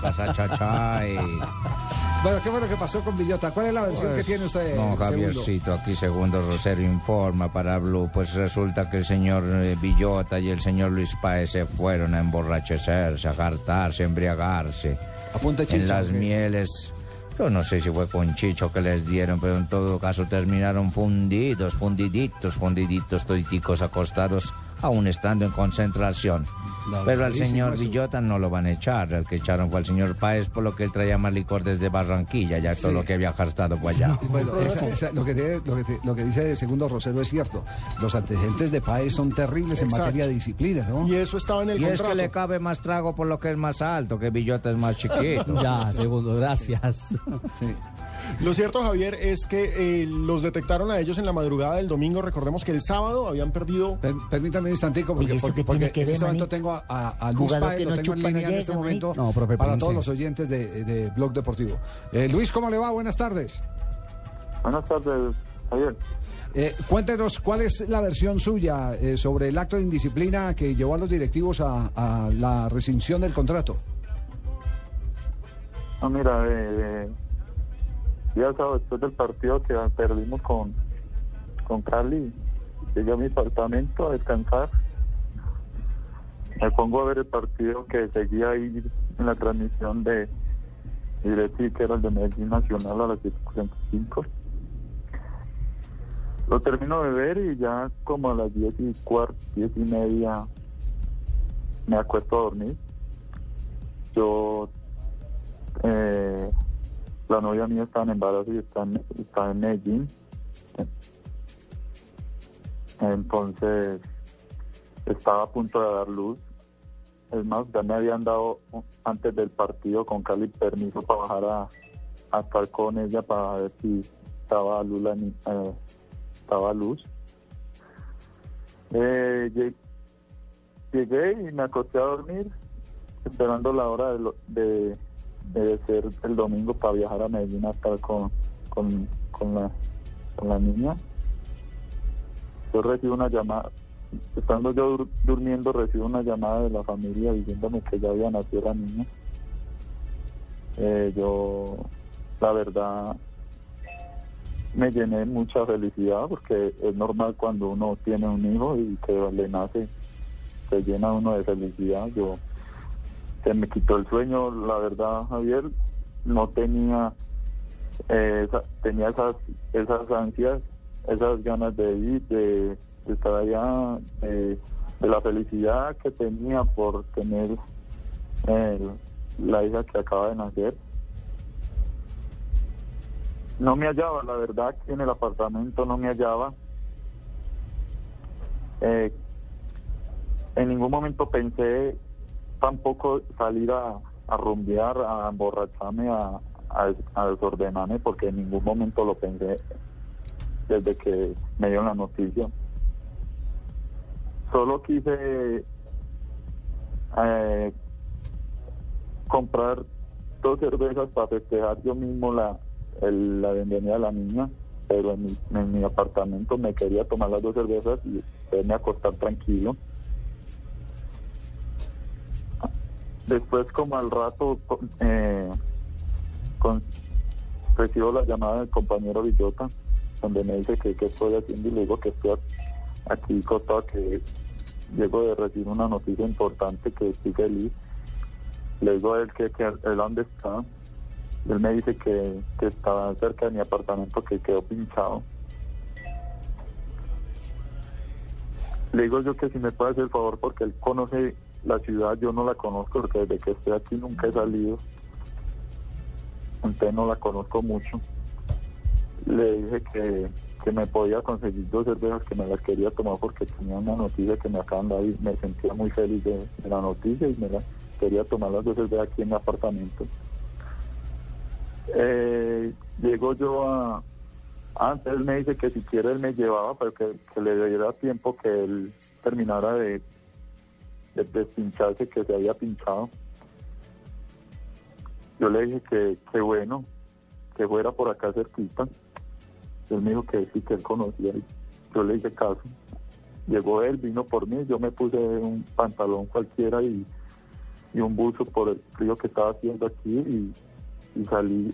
casa chachay. Bueno, ¿qué fue lo que pasó con Villota? ¿Cuál es la versión que Pues, tiene usted? No, segundo? Javiercito, aquí segundo Rosario informa para Blue. Pues resulta que el señor eh, Villota y el señor Luis Páez se fueron a emborrachecerse, a jartarse, a embriagarse. A punta chicha, En las ¿o qué? mieles. Yo no sé si fue con chicho que les dieron, pero en todo caso terminaron fundidos, fundiditos, fundiditos, toditicos acostados, aún estando en concentración. La Pero al señor eso. Villota no lo van a echar. El que echaron fue al señor Páez, por lo que él traía más licor desde Barranquilla, ya todo lo que había gastado por allá. Bueno, esa- esa- lo, que tiene- lo, que, te- lo que dice Segundo Rosero es cierto. Los antecedentes de Paez son terribles en Exacto. materia de disciplina, ¿no? Y eso estaba en el Y es que le cabe más trago por lo que es más alto, que Villota es más chiquito. Ya, segundo, gracias. Sí. Lo cierto, Javier, es que eh, los detectaron a ellos en la madrugada del domingo. Recordemos que el sábado habían perdido. Per- permítame un instantico porque, Oye, ¿esto porque, qué porque tiene que en ver, este momento tengo a, a- a Luis Páez, que lo no tengo en línea en este momento. No, profe para todos los oyentes de, de Blog Deportivo. Eh, Luis, ¿cómo le va? Buenas tardes. Buenas tardes, Javier. Eh, cuéntenos cuál es la versión suya eh, sobre el acto de indisciplina que llevó a los directivos a, a la rescisión del contrato. No, mira, eh, ya sábado después del partido que perdimos con, con Cali, llegué a mi apartamento a descansar. Me pongo a ver el partido que seguía ahí en la transmisión de Ireti, que era el de Medellín Nacional a las 7.45. Lo termino de ver y ya como a las 10 y cuarto, 10 y media me acuesto a dormir. Yo eh, la novia mía está en embarazo y está en, está en Medellín. Entonces estaba a punto de dar luz. Es más, ya me habían dado antes del partido con Cali permiso para bajar a, a estar con ella para ver si estaba a luz. la ni- eh, luz. Eh, lle- llegué y me acosté a dormir esperando la hora de, lo- de, de ser el domingo para viajar a Medellín a estar con, con, con, la, con la niña. Yo recibo una llamada, estando yo dur- durmiendo, recibo una llamada de la familia diciéndome que ya había nacido la niña. Eh, yo, la verdad, me llené mucha felicidad porque es normal cuando uno tiene un hijo y que le nace, se llena uno de felicidad. Yo se me quitó el sueño, la verdad, Javier, no tenía eh, esa- tenía esas esas ansias, esas ganas de ir, de, estar allá, de, de la felicidad que tenía por tener eh, la hija que acaba de nacer. No me hallaba, la verdad, que en el apartamento no me hallaba. Eh, en ningún momento pensé tampoco salir a, a rumbear, a emborracharme, a, a, desordenarme, porque en ningún momento lo pensé desde que me dieron la noticia. Solo quise eh, comprar dos cervezas para festejar yo mismo la, el- la bienvenida a la niña, pero en mi, en mi apartamento me quería tomar las dos cervezas y a acostar tranquilo. Después, como al rato, eh, recibo la llamada del compañero Villota, donde me dice que qué estoy haciendo y le digo que estoy aquí acostado, que llego de recibir una noticia importante, que estoy feliz. Le digo a él que, que él dónde está. Él me dice que, que está cerca de mi apartamento, que quedó pinchado. Le digo yo que si me puede hacer el favor porque él conoce la ciudad, yo no la conozco porque desde que estoy aquí nunca he salido. Entonces no la conozco mucho. Le dije que, que me podía conseguir dos cervezas que me las quería tomar porque tenía una noticia que me acaban de dar y me sentía muy feliz de, la noticia y me la quería tomar las dos cervezas aquí en mi apartamento. Eh, llego yo a, antes él me dice que si quiere él me llevaba, pero que, le diera tiempo que él terminara de, de que se había pinchado. Yo le dije que, que bueno, que fuera por acá cerquita. Él me dijo que sí, que él conocía. Yo le hice caso. Llegó él, vino por mí, yo me puse un pantalón cualquiera y y un buzo por el frío que estaba haciendo aquí y, y salí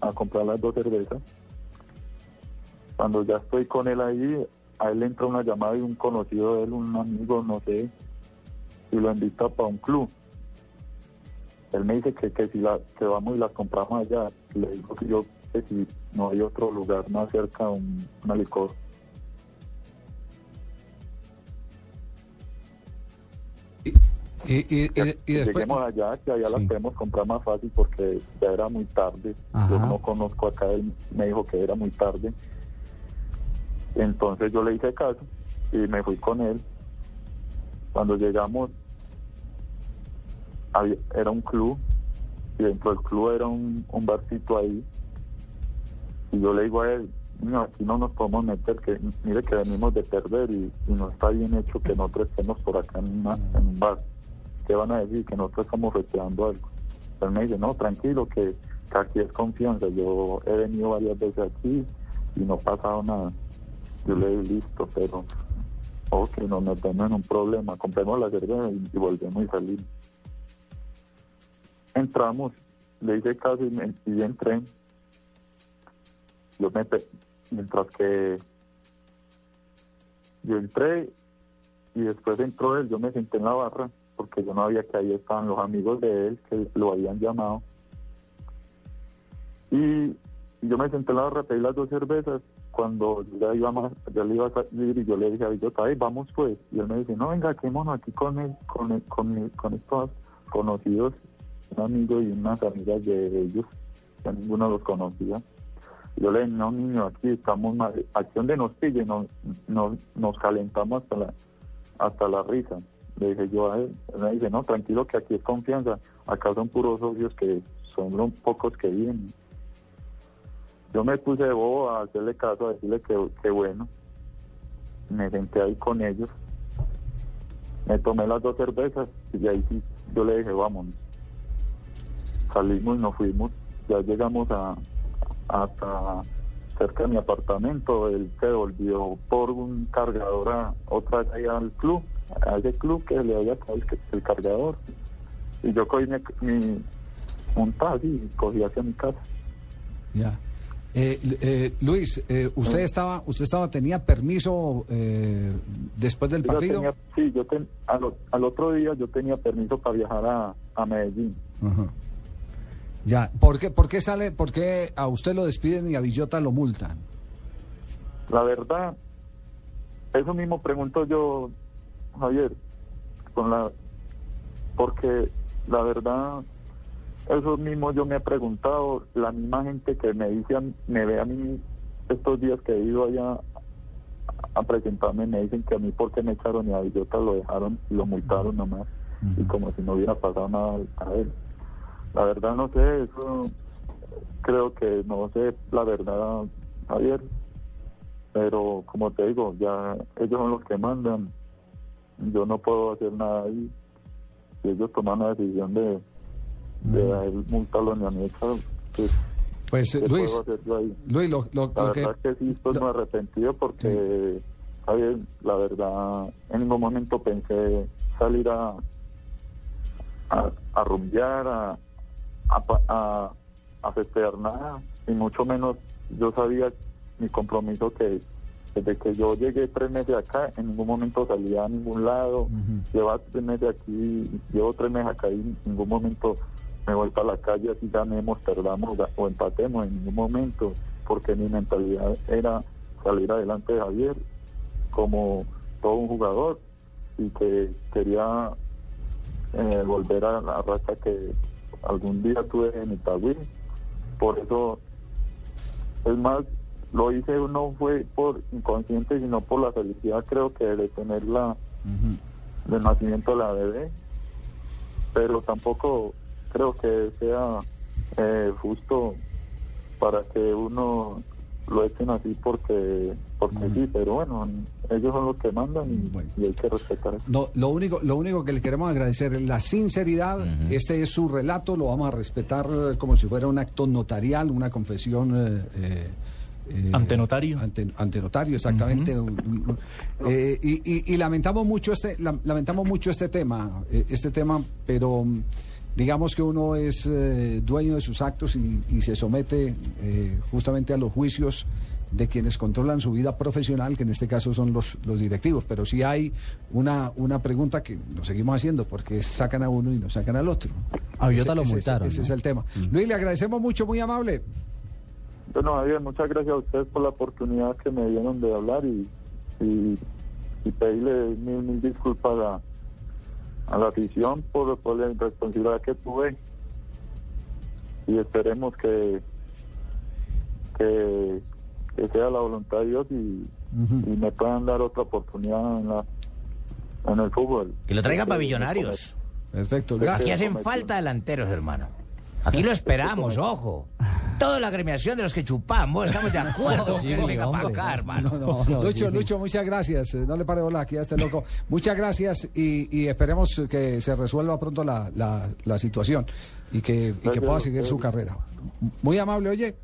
a comprar las dos cervezas. Cuando ya estoy con él ahí, a él le entra una llamada de un conocido de él, un amigo, no sé, y lo invita para un club. Él me dice que, que si la, que vamos y las compramos allá. Le digo que yo, que si no hay otro lugar más cerca, un, una licor. Y, y- y- después... Lleguemos allá, que allá Sí. las podemos comprar más fácil porque ya era muy tarde. Ajá. Yo no conozco acá, él me dijo que era muy tarde. Entonces yo le hice caso y me fui con él. Cuando llegamos, había- era un club y dentro del club era un, un barcito ahí. Y yo le digo a él, "Niño, aquí no nos podemos meter, que mire que venimos de perder y, no está bien hecho que nosotros estemos por acá en, una- en un bar. ¿Qué van a decir? Que nosotros estamos reteando algo. Él me dice, no, tranquilo, que, que aquí es confianza. Yo he venido varias veces aquí y no ha pasado nada. Yo le digo, listo, pero ok, nos metemos en un problema, compremos la cerveza y, volvemos y salimos. Entramos, le hice caso y, entré. Yo me, mientras que yo entré y después entró él, yo me senté en la barra porque yo no había que ahí estaban los amigos de él que lo habían llamado. Y yo me senté en la barra, pedí las dos cervezas. Cuando ya iba más, ya le iba a salir y yo le dije a Villota, "Ay, vamos pues. Y él me dice, no, venga, quémonos aquí con él, con, él- con, él- con estos conocidos, un amigo y unas amigas de ellos, que ninguno los conocía. Yo le dije, no, niño, aquí estamos mal. Aquí donde nos pille, nos, nos, nos calentamos hasta la, hasta la risa. Le dije yo a él. Él me dice, no, tranquilo, que aquí es confianza. Acá son puros socios que son los pocos que vienen. Yo me puse de bobo a hacerle caso, a decirle que, que bueno. Me senté ahí con ellos. Me tomé las dos cervezas y ahí sí, yo le dije, vámonos. Salimos y nos fuimos. Ya llegamos a, hasta cerca de mi apartamento. Él se volvió por un cargador a, otra vez ahí al club, a ese club que le había caído el, el cargador. Y yo cogí mi, mi un y cogí hacia mi casa. Ya. Eh, eh, Luis, eh, usted estaba, usted estaba, tenía permiso eh, después del Yo partido. tenía- sí, yo ten- al, otro día yo tenía permiso para viajar a, a Medellín. Ajá. Ya. ¿Por qué, por qué sale, por qué a usted lo despiden y a Villota lo multan? La verdad, eso mismo pregunto yo, Javier, con la, porque la verdad, eso mismo yo me he preguntado, la misma gente que me dice, me ve a mí estos días que he ido allá a presentarme, me dicen que a mí porque me echaron y a Villota lo dejaron y lo multaron nomás, y como si no hubiera pasado nada a él. La verdad no sé, eso creo que no sé, la verdad, Javier, pero como te digo, ya ellos son los que mandan, yo no puedo hacer nada ahí. Si ellos toman la decisión de, de a él multarlo ni a mí, echarlo, pues, Pues ¿qué Luis? Luis, lo, lo- La lo que verdad que sí estoy muy arrepentido porque, Javier, la verdad, en ningún momento pensé salir a, a, a rumbear, a, a, a, a festejar nada, y mucho menos yo sabía mi compromiso que desde que yo llegué tres meses acá, en ningún momento salía a ningún lado, llevo tres meses aquí, llevo tres meses acá y en ningún momento me voy para la calle así ganemos, perdamos o empatemos en ningún momento, porque mi mentalidad era salir adelante de Javier como todo un jugador y que quería eh, volver a la racha que algún día tuve en Itagüí. Por eso, es más, lo hice no fue por inconsciente, sino por la felicidad, creo que de tener la, del nacimiento de la bebé. Pero tampoco creo que sea eh, justo para que uno lo echen así porque porque sí, pero bueno, ellos son los que mandan y, Bueno. y hay que respetar eso. No, lo único, lo único que le queremos agradecer es la sinceridad. Este es su relato, lo vamos a respetar eh, como si fuera un acto notarial, una confesión eh, eh, eh, Ante notario. Ante, ante notario, exactamente. Un- un- eh, y, y- y lamentamos mucho este, lam- lamentamos mucho este tema, eh, este tema, pero mm, digamos que uno es eh, dueño de sus actos y, y se somete eh, justamente a los juicios de quienes controlan su vida profesional, que en este caso son los, los directivos. Pero sí hay una, una pregunta que nos seguimos haciendo, porque sacan a uno y nos sacan al otro. A Ese- lo ese- multaron, Ese ¿no? es el tema. Luis, le agradecemos mucho, muy amable. Bueno, Javier, muchas gracias a ustedes por la oportunidad que me dieron de hablar y, y, y pedirle mil, mil disculpas a, a la afición por, por la irresponsabilidad que tuve y esperemos que, que, que sea la voluntad de Dios y, y me puedan dar otra oportunidad en, la, en el fútbol. Que lo traigan para Eh, millonarios. Perfecto, Aquí gracias. hacen falta delanteros, hermano. Aquí lo esperamos, ojo. Toda la agremiación de los que chupamos, estamos de acuerdo. Sí, que él venga para hombre. acá, hermano. No, no, Lucho, sí. Lucho, muchas gracias. Eh, No le pare bola aquí a este loco. Muchas gracias y, y esperemos que se resuelva pronto la, la, la situación y que, y que pueda seguir su carrera. Muy amable, oye.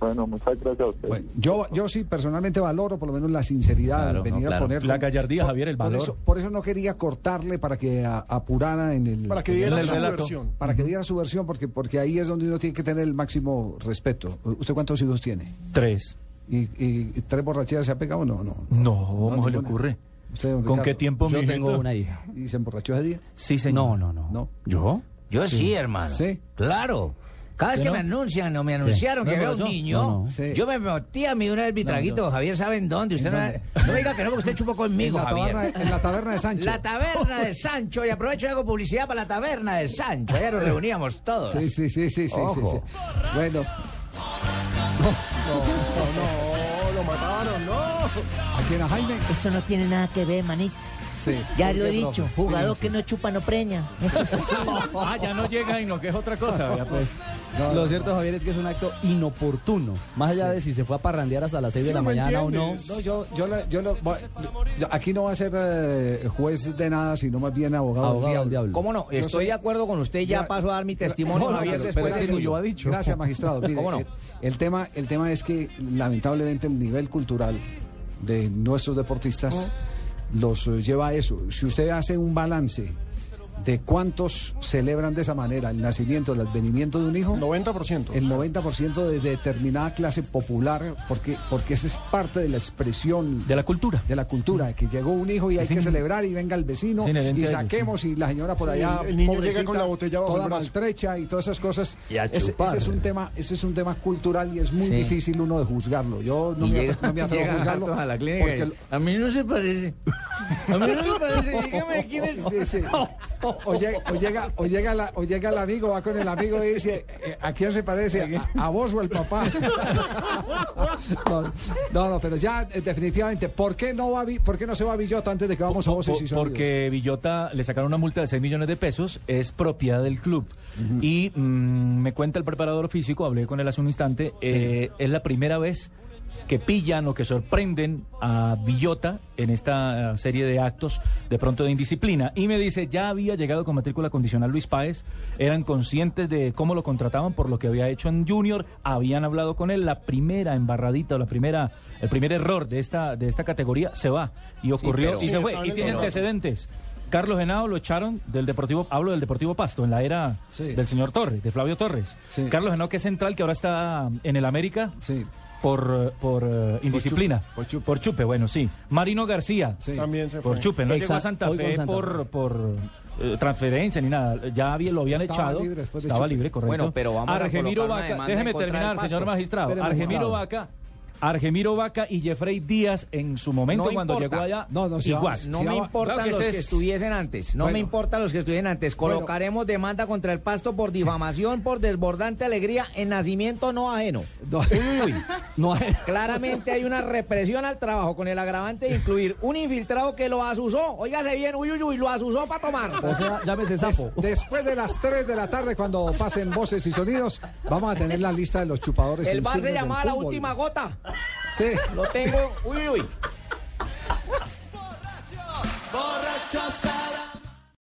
Bueno, muchas gracias a ustedes. Bueno, yo, yo sí personalmente valoro por lo menos la sinceridad Claro, de venir no, a poner. La gallardía, Javier, el por valor. Eso, por eso no quería cortarle para que a- apurara en el. Para que diera el su relato. versión. para que diera su versión, porque, porque ahí es donde uno tiene que tener el máximo respeto. ¿Usted cuántos hijos tiene? Tres. ¿Y, y- y tres borracheras se ha pegado? No, no. No, ¿cómo se le ocurre? ¿Usted, ¿Con Ricardo? qué tiempo, Yo mijito? tengo una hija. ¿Y se emborrachó ese día? Sí, señor. No, no, no. No. ¿Yo? Yo sí, hermano. Sí. Claro. Cada vez ¿Sí, que no? me anuncian o me anunciaron ¿No que veo un niño, No, no. Sí. yo me metí a mí una vez mi traguito. Javier, ¿saben dónde? Usted no, dónde? no diga que no, porque usted chupó En conmigo, la, Javier. taberna, en la taberna de Sancho. La taberna de Sancho, y aprovecho y hago publicidad para la taberna de Sancho. Allá nos reuníamos todos. Sí, sí, sí, sí, sí, sí, Ojo. sí. Bueno, No, lo mataron, no. ¿a quién a Jaime? Eso no tiene nada que ver, manito. Sí. Ya lo he Profe. dicho, jugador que no chupa no preña. Ah, ya no llega y no que es otra cosa. Ya, pues. No, Lo no, cierto, Javier, es que es un acto inoportuno. Más allá de si se fue a parrandear hasta las 6 de la ¿me mañana o no. No, yo, yo, le- yo, lo- voy- yo- aquí no va a ser eh, juez de nada, sino más bien abogado, Abogado del del diablo. diablo. ¿Cómo no? Yo Estoy de acuerdo con usted. Ya Ya- paso a dar mi testimonio, Javier, pero- después pero de es que suyo. lo ha dicho. Gracias, magistrado. Mire, ¿Cómo no? el, el tema, el tema es que lamentablemente el nivel cultural de nuestros deportistas los eh, lleva a eso. Si usted hace un balance de cuántos celebran de esa manera el nacimiento, el advenimiento de un hijo, 90%. el 90% de determinada clase popular, porque, porque esa es parte de la expresión De la cultura. de la cultura, que llegó un hijo y hay que celebrar y venga el vecino y ellos, saquemos y la señora por Sí, allá el- el niño llega con la botella bajo toda el brazo. maltrecha y todas esas cosas. Y a ese, chupar. ese es un tema, ese es un tema cultural y es muy Sí. difícil uno de juzgarlo. Yo no Y me, llega- no me atrevo a juzgarlo a la clínica porque y, el- a mí no se parece. A mí no se parece. Dígame quién es. Sí, sí. O, llega, o, llega, o, llega la- o llega el amigo, va con el amigo y dice, eh, ¿a quién se parece? ¿A, a vos o el papá? No, no, no, pero ya eh, definitivamente, ¿por qué no va por qué no se va a Villota antes de que vamos a voces y sonidos? porque Villota le sacaron una multa de 6 millones de pesos, es propiedad del club. Y mm, me cuenta el preparador físico, hablé con él hace un instante, eh, es la primera vez que pillan o que sorprenden a Villota en esta eh, serie de actos de pronto de indisciplina. Y me dice, ya había llegado con matrícula condicional Luis Páez, eran conscientes de cómo lo contrataban por lo que había hecho en Junior, habían hablado con él, la primera embarradita o la primera, el primer error de esta, de esta categoría se va. Y ocurrió y se fue. Y tiene antecedentes. Carlos Henao lo echaron del Deportivo, hablo del Deportivo Pasto, en la era Sí. del señor Torres, de Flavio Torres. Sí. Carlos Henao, que es central, que ahora está en el América Sí, por, por eh, indisciplina. chupe, por chupe. bueno, sí. Marino García, sí. También se por fue. chupe. No llegó a Santa Fe Santa por, por eh, transferencia ni nada. Ya había- lo habían Estaba echado. libre después de Estaba chupe. libre, correcto. Bueno, pero vamos a Argemiro Vaca, déjeme terminar, señor magistrado. Argemiro. Vaca. Argemiro Vaca y Jeffrey Díaz en su momento No cuando importa. llegó allá. No, no, si igual. vamos- No Si me va- importan claro que los que es- estuviesen antes. No Bueno. me importan los que estuvieran antes. Colocaremos demanda contra el pasto por difamación, por desbordante alegría en nacimiento no ajeno. No. No hay- Claramente hay una represión al trabajo con el agravante de incluir un infiltrado que lo asusó. Óigase bien, uy, uy, uy, lo asusó para tomar. O sea, llámese Des- sapo. después de las 3 de la tarde, cuando pasen voces y sonidos, vamos a tener la lista de los chupadores. El bar se llamaba la última gota. Sí. Lo tengo. Uy, uy. Borrachos